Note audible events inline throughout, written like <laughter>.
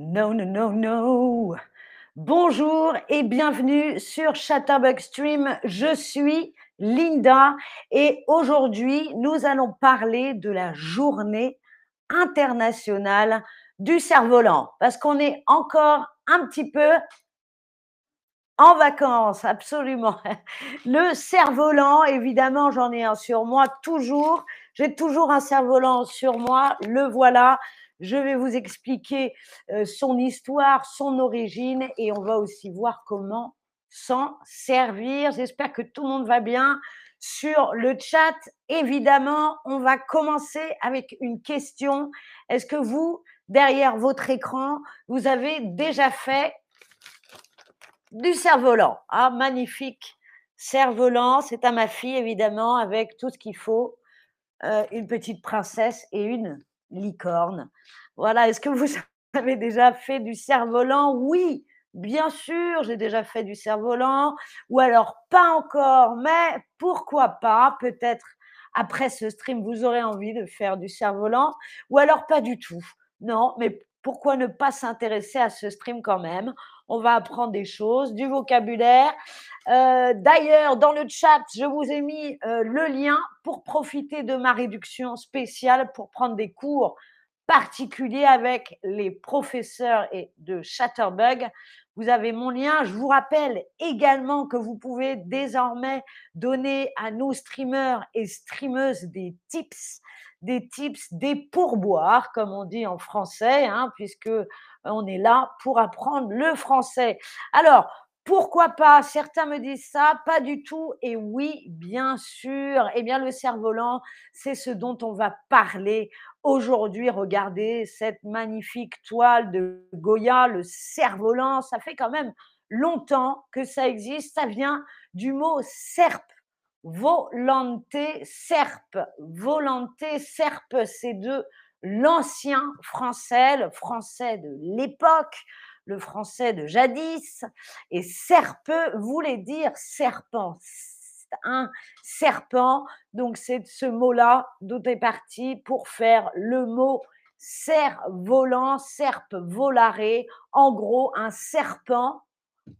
No, no, no, no. Bonjour et bienvenue sur Chatterbug Stream. Je suis Linda et aujourd'hui, nous allons parler de la journée internationale du cerf-volant parce qu'on est encore un petit peu en vacances, absolument. <laughs> Le cerf-volant, évidemment, j'en ai un sur moi toujours. J'ai toujours un cerf-volant sur moi. Le voilà. Je vais vous expliquer euh, son histoire, son origine et on va aussi voir comment s'en servir. J'espère que tout le monde va bien sur le chat. Évidemment, on va commencer avec une question. Est-ce que vous, derrière votre écran, vous avez déjà fait du cerf-volant? Ah, magnifique cerf-volant. C'est à ma fille, évidemment, avec tout ce qu'il faut. Euh, une petite princesse et une licorne. Voilà, est-ce que vous <laughs> avez déjà fait du cerf-volant? Oui, bien sûr, j'ai déjà fait du cerf-volant. Ou alors pas encore, mais pourquoi pas? Peut-être après ce stream, vous aurez envie de faire du cerf-volant. Ou alors pas du tout. Non, mais pourquoi ne pas s'intéresser à ce stream quand même? On va apprendre des choses, du vocabulaire. Euh, d'ailleurs, dans le chat, je vous ai mis euh, le lien pour profiter de ma réduction spéciale pour prendre des cours particuliers avec les professeurs et de Chatterbug. Vous avez mon lien. Je vous rappelle également que vous pouvez désormais donner à nos streamers et streameuses des tips des tips, des pourboires, comme on dit en français, hein, puisque on est là pour apprendre le français. Alors, pourquoi pas? Certains me disent ça, pas du tout. Et oui, bien sûr. Eh bien, le cerf-volant, c'est ce dont on va parler aujourd'hui. Regardez cette magnifique toile de Goya, le cerf-volant. Ça fait quand même longtemps que ça existe. Ça vient du mot serpe volonté serpe. Volonté serpe, c'est de l'ancien français, le français de l'époque, le français de jadis. Et serpe voulait dire serpent. Un serpent, donc c'est ce mot-là dont est parti pour faire le mot cerf-volant, serpe volare, en gros un serpent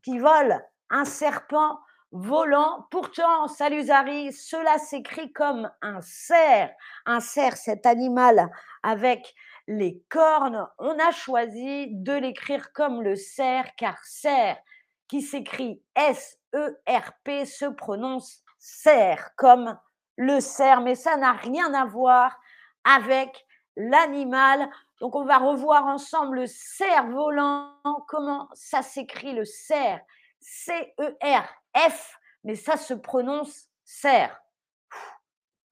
qui vole, un serpent volant. Pourtant, salut Zari, cela s'écrit comme un cerf. Un cerf, cet animal avec les cornes. On a choisi de l'écrire comme le cerf, car cerf, qui s'écrit S-E-R-P, se prononce cerf, comme le cerf. Mais ça n'a rien à voir avec l'animal. Donc, on va revoir ensemble le cerf volant. Comment ça s'écrit le cerf C-E-R F, mais ça se prononce serre.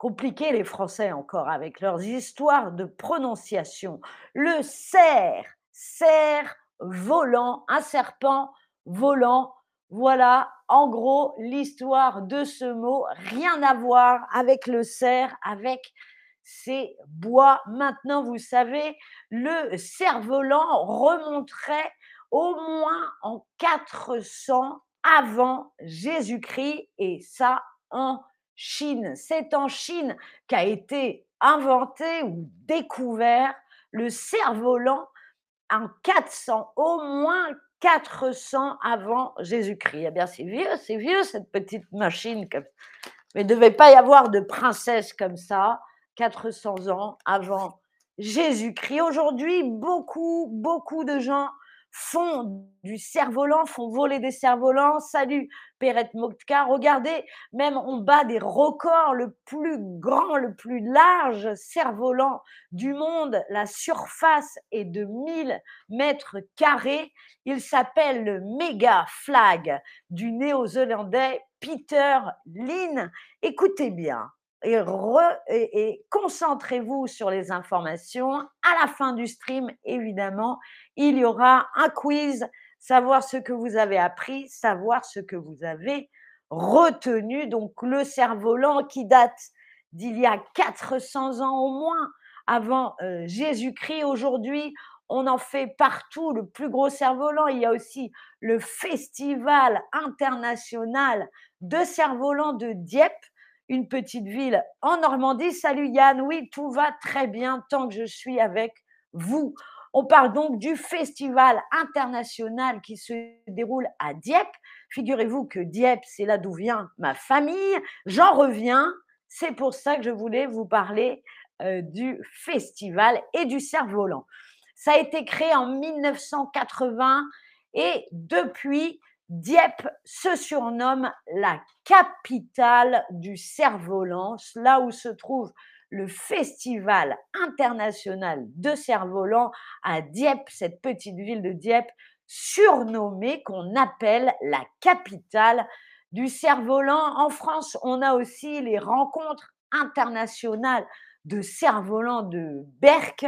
Compliqué les Français encore avec leurs histoires de prononciation. Le cerf, cerf volant, un serpent volant. Voilà en gros l'histoire de ce mot. Rien à voir avec le cerf, avec ces bois. Maintenant, vous savez, le cerf-volant remonterait au moins en 400 avant Jésus-Christ et ça en Chine. C'est en Chine qu'a été inventé ou découvert le cerf-volant en 400, au moins 400 avant Jésus-Christ. Eh bien, c'est vieux, c'est vieux cette petite machine. Mais il ne devait pas y avoir de princesse comme ça, 400 ans avant Jésus-Christ. Aujourd'hui, beaucoup, beaucoup de gens font du cerf-volant, font voler des cerfs-volants. Salut Perrette Mokka. Regardez, même on bat des records. Le plus grand, le plus large cerf-volant du monde, la surface est de 1000 mètres carrés. Il s'appelle le Mega Flag du néo-zélandais Peter Lynn. Écoutez bien, et, concentrez-vous sur les informations. À la fin du stream, évidemment, il y aura un quiz, savoir ce que vous avez appris, savoir ce que vous avez retenu. Donc le cerf-volant qui date d'il y a 400 ans au moins avant euh, Jésus-Christ. Aujourd'hui, on en fait partout le plus gros cerf-volant. Il y a aussi le Festival international de cerf-volant de Dieppe une petite ville en Normandie. Salut Yann, oui, tout va très bien tant que je suis avec vous. On parle donc du festival international qui se déroule à Dieppe. Figurez-vous que Dieppe, c'est là d'où vient ma famille. J'en reviens. C'est pour ça que je voulais vous parler euh, du festival et du cerf-volant. Ça a été créé en 1980 et depuis, Dieppe se surnomme la capitale du cerf-volant, là où se trouve le Festival international de cerf-volant à Dieppe, cette petite ville de Dieppe, surnommée qu'on appelle la capitale du cerf-volant. En France, on a aussi les rencontres internationales de cerf-volant de Berck.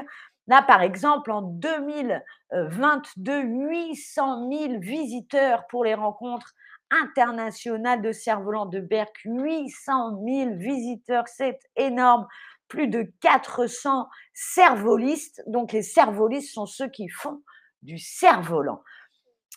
Là, par exemple, en 2022, 800 000 visiteurs pour les rencontres internationales de cerf-volant de Berck. 800 000 visiteurs, c'est énorme. Plus de 400 cervolistes. Donc, les cervolistes sont ceux qui font du cerf-volant.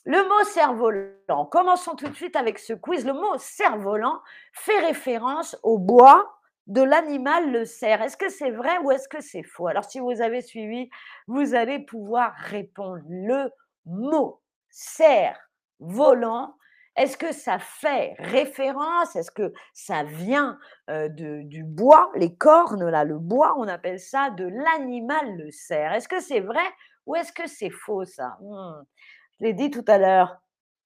Le mot cerf-volant, commençons tout de suite avec ce quiz. Le mot cerf-volant fait référence au bois de l'animal le cerf. Est-ce que c'est vrai ou est-ce que c'est faux? Alors, si vous avez suivi, vous allez pouvoir répondre. Le mot cerf volant, est-ce que ça fait référence? Est-ce que ça vient de, du bois, les cornes, là, le bois, on appelle ça de l'animal le cerf Est-ce que c'est vrai ou est-ce que c'est faux ça? Hmm, Je l'ai dit tout à l'heure.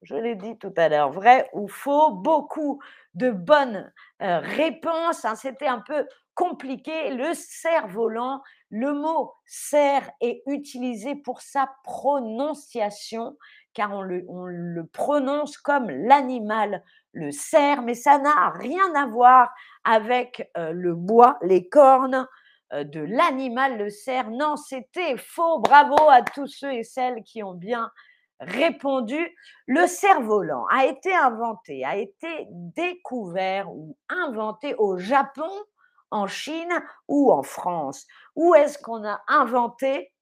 Je l'ai dit tout à l'heure, vrai ou faux, beaucoup de bonnes réponses. Hein. C'était un peu compliqué. Le cerf-volant, le mot cerf est utilisé pour sa prononciation, car on le, on le prononce comme l'animal, le cerf, mais ça n'a rien à voir avec le bois, les cornes de l'animal, le cerf. Non, c'était faux. Bravo à tous ceux et celles qui ont bien répondu, le cerf-volant a été inventé, a été découvert ou inventé au Japon, en Chine ou en France. Où est-ce qu'on a inventé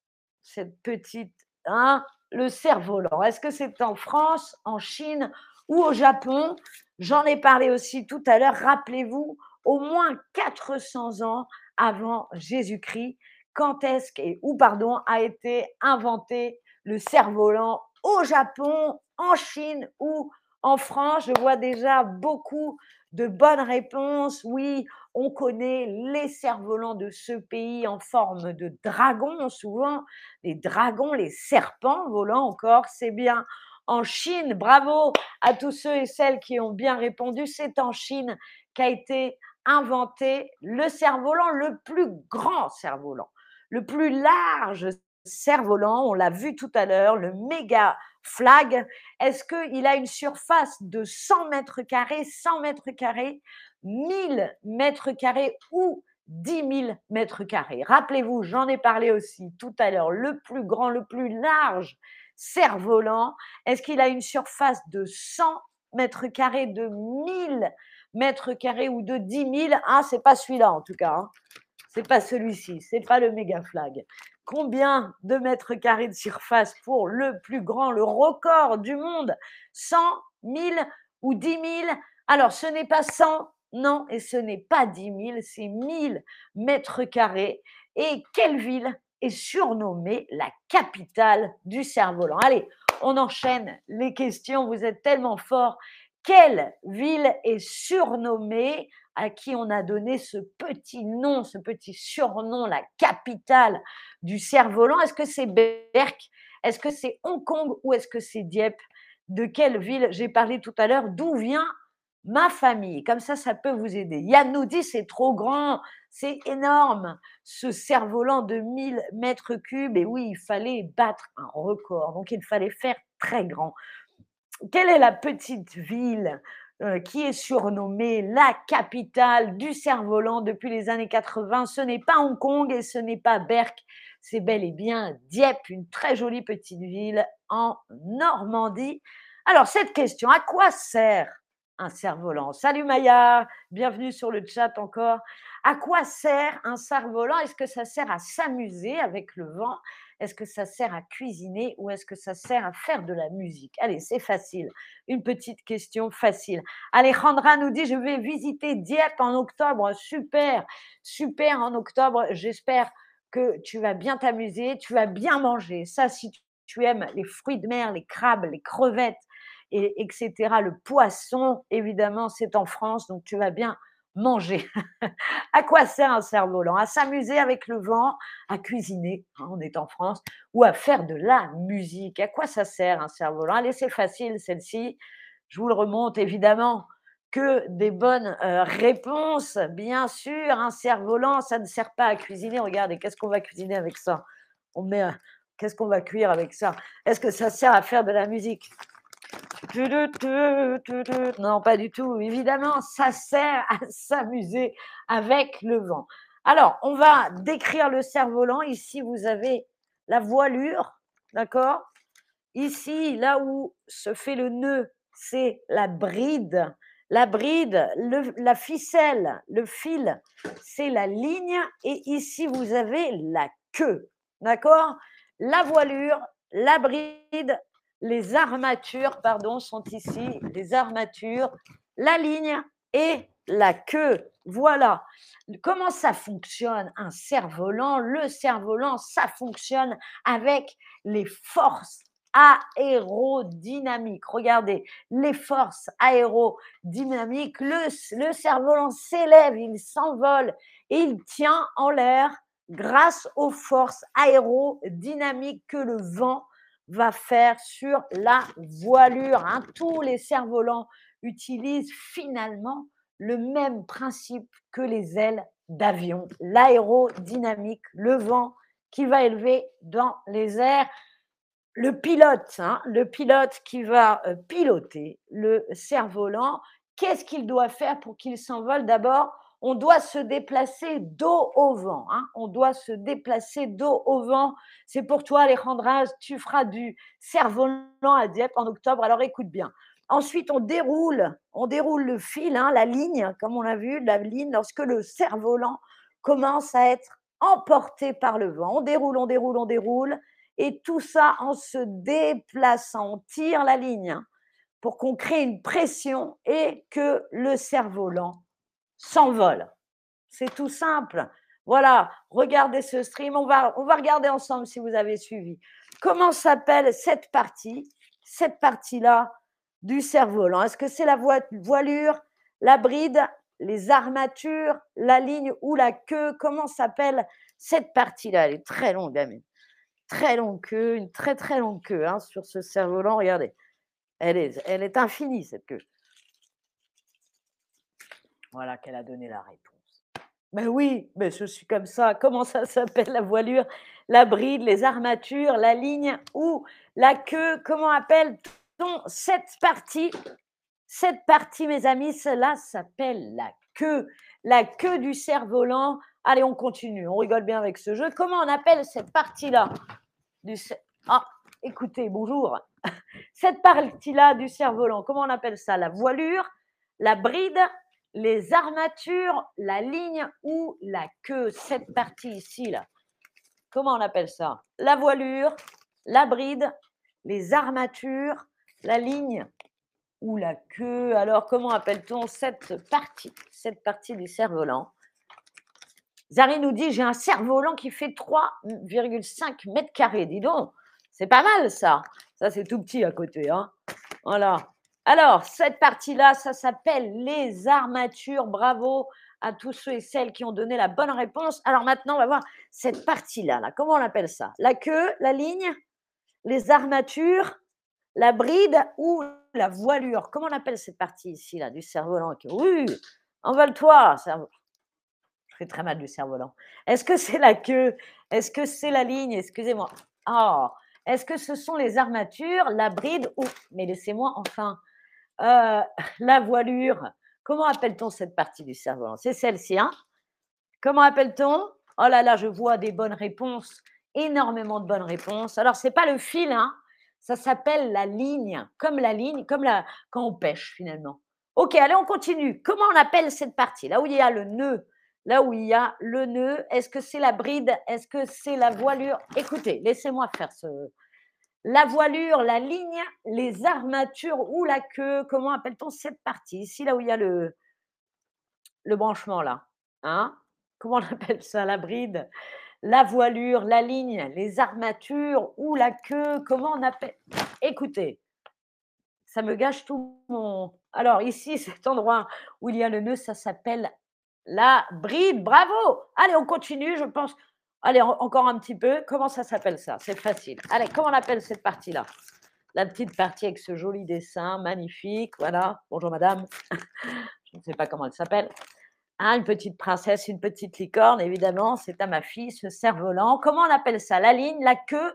cette petite, hein, le cerf-volant? Est-ce que c'est en France, en Chine ou au Japon? J'en ai parlé aussi tout à l'heure. Rappelez-vous, au moins 400 ans avant Jésus-Christ, quand est-ce et où pardon a été inventé le cerf-volant au Japon, en Chine ou en France. Je vois déjà beaucoup de bonnes réponses. Oui, on connaît les cerfs-volants de ce pays en forme de dragons, souvent les dragons, les serpents volants encore, c'est bien. En Chine, bravo à tous ceux et celles qui ont bien répondu. C'est en Chine qu'a été inventé le cerf-volant, le plus grand cerf-volant, le plus large cerf-volant, on l'a vu tout à l'heure, le méga flag. Est-ce qu'il a une surface de 100 mètres carrés, 100 mètres carrés, 1000 mètres carrés ou 10 000 mètres carrés? Rappelez-vous, j'en ai parlé aussi tout à l'heure, le plus grand, le plus large cerf-volant. Est-ce qu'il a une surface de 100 mètres carrés, de 1000 mètres carrés ou de 10 000 Ah, c'est pas celui-là en tout cas. Hein. C'est pas celui-ci, c'est pas le méga flag. Combien de mètres carrés de surface pour le plus grand, le record du monde? 100, 1000 ou 10 000 Alors, ce n'est pas 100, non, et ce n'est pas 10 000, c'est 1000 mètres carrés. Et quelle ville est surnommée la capitale du cerf-volant? Allez, on enchaîne les questions, vous êtes tellement forts. Quelle ville est surnommée à qui on a donné ce petit nom, ce petit surnom, la capitale du cerf-volant. Est-ce que c'est Berck? Est-ce que c'est Hong Kong ou est-ce que c'est Dieppe? De quelle ville? J'ai parlé tout à l'heure D'où vient ma famille? Comme ça, ça peut vous aider. Yann nous dit c'est trop grand, c'est énorme, ce cerf-volant de 1000 mètres cubes. Et oui, il fallait battre un record, donc il fallait faire très grand. Quelle est la petite ville euh, qui est surnommée la capitale du cerf-volant depuis les années 80. Ce n'est pas Hong Kong et ce n'est pas Berck, c'est bel et bien Dieppe, une très jolie petite ville en Normandie. Alors, cette question, à quoi sert un cerf-volant? Salut Maya, bienvenue sur le chat encore. À quoi sert un cerf-volant? Est-ce que ça sert à s'amuser avec le vent? Est-ce que ça sert à cuisiner ou est-ce que ça sert à faire de la musique? Allez, c'est facile. Une petite question facile. Alejandra nous dit, je vais visiter Dieppe en octobre. Super, super en octobre. J'espère que tu vas bien t'amuser, tu vas bien manger. Ça, si tu aimes les fruits de mer, les crabes, les crevettes, et, etc., le poisson, évidemment, c'est en France, donc tu vas bien manger. à quoi sert un cerf-volant À s'amuser avec le vent, à cuisiner, hein, on est en France, ou à faire de la musique. À quoi ça sert un cerf-volant Allez, c'est facile celle-ci. Je vous le remonte évidemment que des bonnes euh, réponses. Bien sûr, un cerf-volant, ça ne sert pas à cuisiner. Regardez, qu'est-ce qu'on va cuisiner avec ça? On met, qu'est-ce qu'on va cuire avec ça? Est-ce que ça sert à faire de la musique? Non, pas du tout. Évidemment, ça sert à <laughs> s'amuser avec le vent. Alors, on va décrire le cerf-volant. Ici, vous avez la voilure, d'accord? Ici, là où se fait le nœud, c'est la bride. La bride, la ficelle, le fil, c'est la ligne. Et ici, vous avez la queue, d'accord? La voilure, la bride, les armatures, pardon, sont ici, les armatures, la ligne et la queue. Voilà. Comment ça fonctionne un cerf-volant? Le cerf-volant, ça fonctionne avec les forces aérodynamiques. Regardez, les forces aérodynamiques. Le, cerf-volant s'élève, il s'envole et il tient en l'air grâce aux forces aérodynamiques que le vent va faire sur la voilure. Hein. Tous les cerfs-volants utilisent finalement le même principe que les ailes d'avion, l'aérodynamique, le vent qui va élever dans les airs. Le pilote, hein, le pilote qui va euh, piloter le cerf-volant, qu'est-ce qu'il doit faire pour qu'il s'envole? D'abord, on doit se déplacer dos au vent. Hein. On doit se déplacer dos au vent. C'est pour toi, Alejandra, tu feras du cerf-volant à Dieppe en octobre. Alors écoute bien. Ensuite, on déroule, on déroule le fil, hein, la ligne, comme on l'a vu, la ligne, lorsque le cerf-volant commence à être emporté par le vent. On déroule, on déroule, on déroule. Et tout ça en se déplaçant. On tire la ligne pour qu'on crée une pression et que le cerf-volant s'envole. C'est tout simple. Voilà, regardez ce stream. On va, on va regarder ensemble si vous avez suivi. Comment s'appelle cette partie, cette partie-là du cerf-volant? Est-ce que c'est la voilure, la bride, les armatures, la ligne ou la queue? Comment s'appelle cette partie-là? Elle est très longue, Amine. Très longue queue, une très très longue queue hein, sur ce cerf-volant. Regardez, elle est, elle est infinie cette queue. Voilà qu'elle a donné la réponse. Ben oui, mais je suis comme ça. Comment ça s'appelle la voilure, la bride, les armatures, la ligne ou la queue? Comment appelle-t-on cette partie? Cette partie, mes amis, cela s'appelle la queue. La queue du cerf-volant. Allez, on continue. On rigole bien avec ce jeu. Comment on appelle cette partie-là du Ah, écoutez, bonjour. <laughs> Cette partie-là du cerf-volant, comment on appelle ça? La voilure, la bride, les armatures, la ligne ou la queue, cette partie ici, là. Comment on appelle ça? La voilure, la bride, les armatures, la ligne ou la queue. Alors, comment appelle-t-on cette partie, cette partie du cerf-volant? Zari nous dit, j'ai un cerf-volant qui fait 3,5 mètres carrés. Dis donc, c'est pas mal ça. Ça, c'est tout petit à côté. Hein voilà. Alors, cette partie-là, ça s'appelle les armatures. Bravo à tous ceux et celles qui ont donné la bonne réponse. Alors maintenant, on va voir cette partie-là. Là. Comment on appelle ça? La queue, la ligne, les armatures, la bride ou la voilure? Comment on appelle cette partie ici, là, du cerf-volant Oui, envole-toi. Je fais très mal du cerf-volant. Est-ce que c'est la queue? Est-ce que c'est la ligne? Excusez-moi. Oh, est-ce que ce sont les armatures, la bride ou... Mais laissez-moi enfin euh, <laughs> la voilure. Comment appelle-t-on cette partie du cerveau C'est celle-ci. Hein? Comment appelle-t-on? Oh là là, je vois des bonnes réponses, énormément de bonnes réponses. Alors, ce n'est pas le fil, hein ça s'appelle la ligne, comme la ligne, comme la, quand on pêche finalement. Ok, allez, on continue. Comment on appelle cette partie? Là où il y a le nœud, là où il y a le nœud, est-ce que c'est la bride? Est-ce que c'est la voilure? Écoutez, laissez-moi faire ce, la voilure, la ligne, les armatures ou la queue. Comment appelle-t-on cette partie? Ici, là où il y a le, branchement, là. Hein? Comment on <laughs> appelle ça La bride, la voilure, la ligne, les armatures ou la queue, comment on appelle? Écoutez, ça me gâche tout mon. Alors, ici, <laughs> cet endroit où il y a le nœud, ça s'appelle la bride. Bravo Allez, on continue, je pense. Allez, encore un petit peu. Comment ça s'appelle ça? C'est facile. Allez, comment on appelle cette partie-là? La petite partie avec ce joli dessin, magnifique. Voilà. Bonjour, madame. <laughs> je ne sais pas comment elle s'appelle. Hein, une petite princesse, une petite licorne, évidemment, c'est à ma fille, ce cerf-volant. Comment on appelle ça? La ligne, la queue,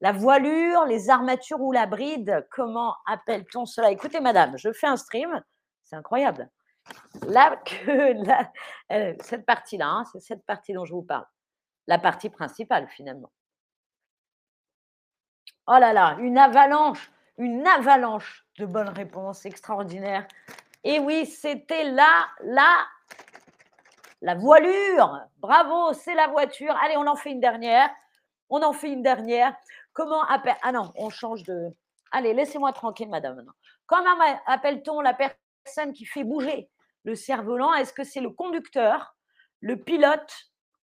la voilure, les armatures ou la bride? Comment appelle-t-on cela? Écoutez, madame, je fais un stream, c'est incroyable. La queue, euh, cette partie-là, hein, c'est cette partie dont je vous parle. La partie principale, finalement. Oh là là, une avalanche, une avalanche de bonnes réponses extraordinaires. Et oui, c'était là, là, la voilure. Bravo, c'est la voiture. Allez, on en fait une dernière. On en fait une dernière. Comment appelle Ah non, on change de. Allez, laissez-moi tranquille, madame. Comment appelle-t-on la personne qui fait bouger le cerf-volant? Est-ce que c'est le conducteur, le pilote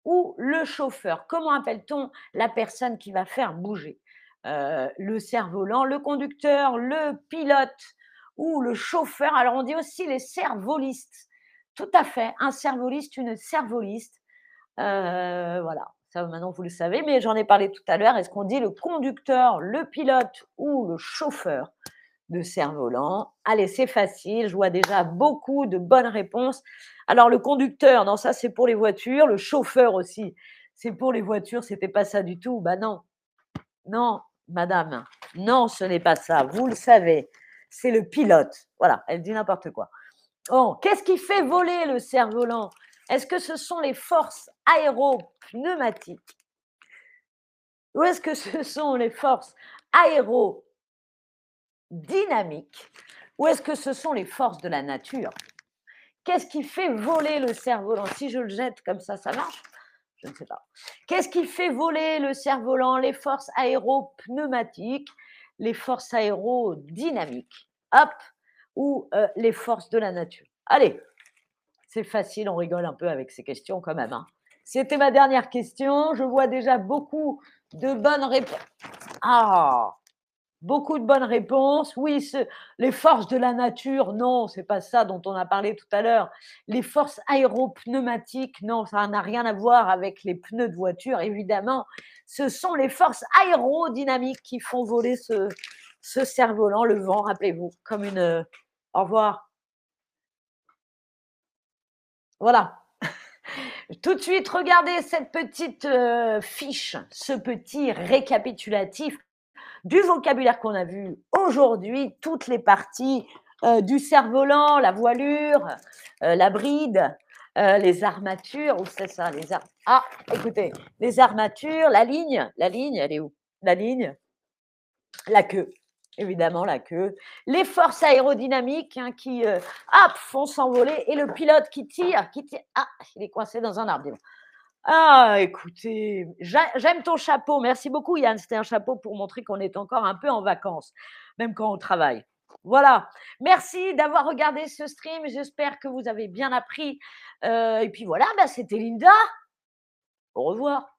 ou le chauffeur Comment appelle-t-on la personne qui va faire bouger? Euh, le cerf-volant, le conducteur, le pilote ou le chauffeur? Alors, on dit aussi les cervolistes. Tout à fait, un cervoliste, une cervoliste. Euh, voilà, ça maintenant vous le savez, mais j'en ai parlé tout à l'heure. Est-ce qu'on dit le conducteur, le pilote ou le chauffeur? De cerf-volant Allez, c'est facile, je vois déjà beaucoup de bonnes réponses. Alors le conducteur, non, ça c'est pour les voitures. Le chauffeur aussi, c'est pour les voitures. C'était pas ça du tout. Bah non, non, madame, non, ce n'est pas ça. Vous le savez, c'est le pilote. Voilà, elle dit n'importe quoi. Oh, qu'est-ce qui fait voler le cerf-volant? Est-ce que ce sont les forces aéropneumatiques? Ou est-ce que ce sont les forces aérodynamiques Ou est-ce que ce sont les forces de la nature? Qu'est-ce qui fait voler le cerf-volant? Si je le jette comme ça, ça marche? Je ne sais pas. Qu'est-ce qui fait voler le cerf-volant? Les forces aéropneumatiques, les forces aérodynamiques. Hop, ou les forces de la nature Allez, c'est facile, on rigole un peu avec ces questions quand même. Hein. C'était ma dernière question. Je vois déjà beaucoup de bonnes réponses. Ah, beaucoup de bonnes réponses. Oui, les forces de la nature, non, c'est pas ça dont on a parlé tout à l'heure. Les forces aéropneumatiques, non, ça n'a rien à voir avec les pneus de voiture, évidemment. Ce sont les forces aérodynamiques qui font voler ce, ce cerf-volant, le vent, rappelez-vous, comme une. Euh, au revoir. Voilà. <laughs> Tout de suite, regardez cette petite euh, fiche, ce petit récapitulatif du vocabulaire qu'on a vu aujourd'hui, toutes les parties euh, du cerf-volant, la voilure, la bride, les armatures, où c'est ça, les Ah, écoutez, les armatures, la ligne, la ligne, elle est où? La ligne, la queue évidemment la queue, les forces aérodynamiques hein, qui euh, font s'envoler et le pilote qui tire, qui tire. Ah, il est coincé dans un arbre. Ah, écoutez, j'aime ton chapeau. Merci beaucoup, Yann. C'était un chapeau pour montrer qu'on est encore un peu en vacances, même quand on travaille. Voilà. Merci d'avoir regardé ce stream. J'espère que vous avez bien appris. Euh, et puis voilà, bah, c'était Linda. Au revoir.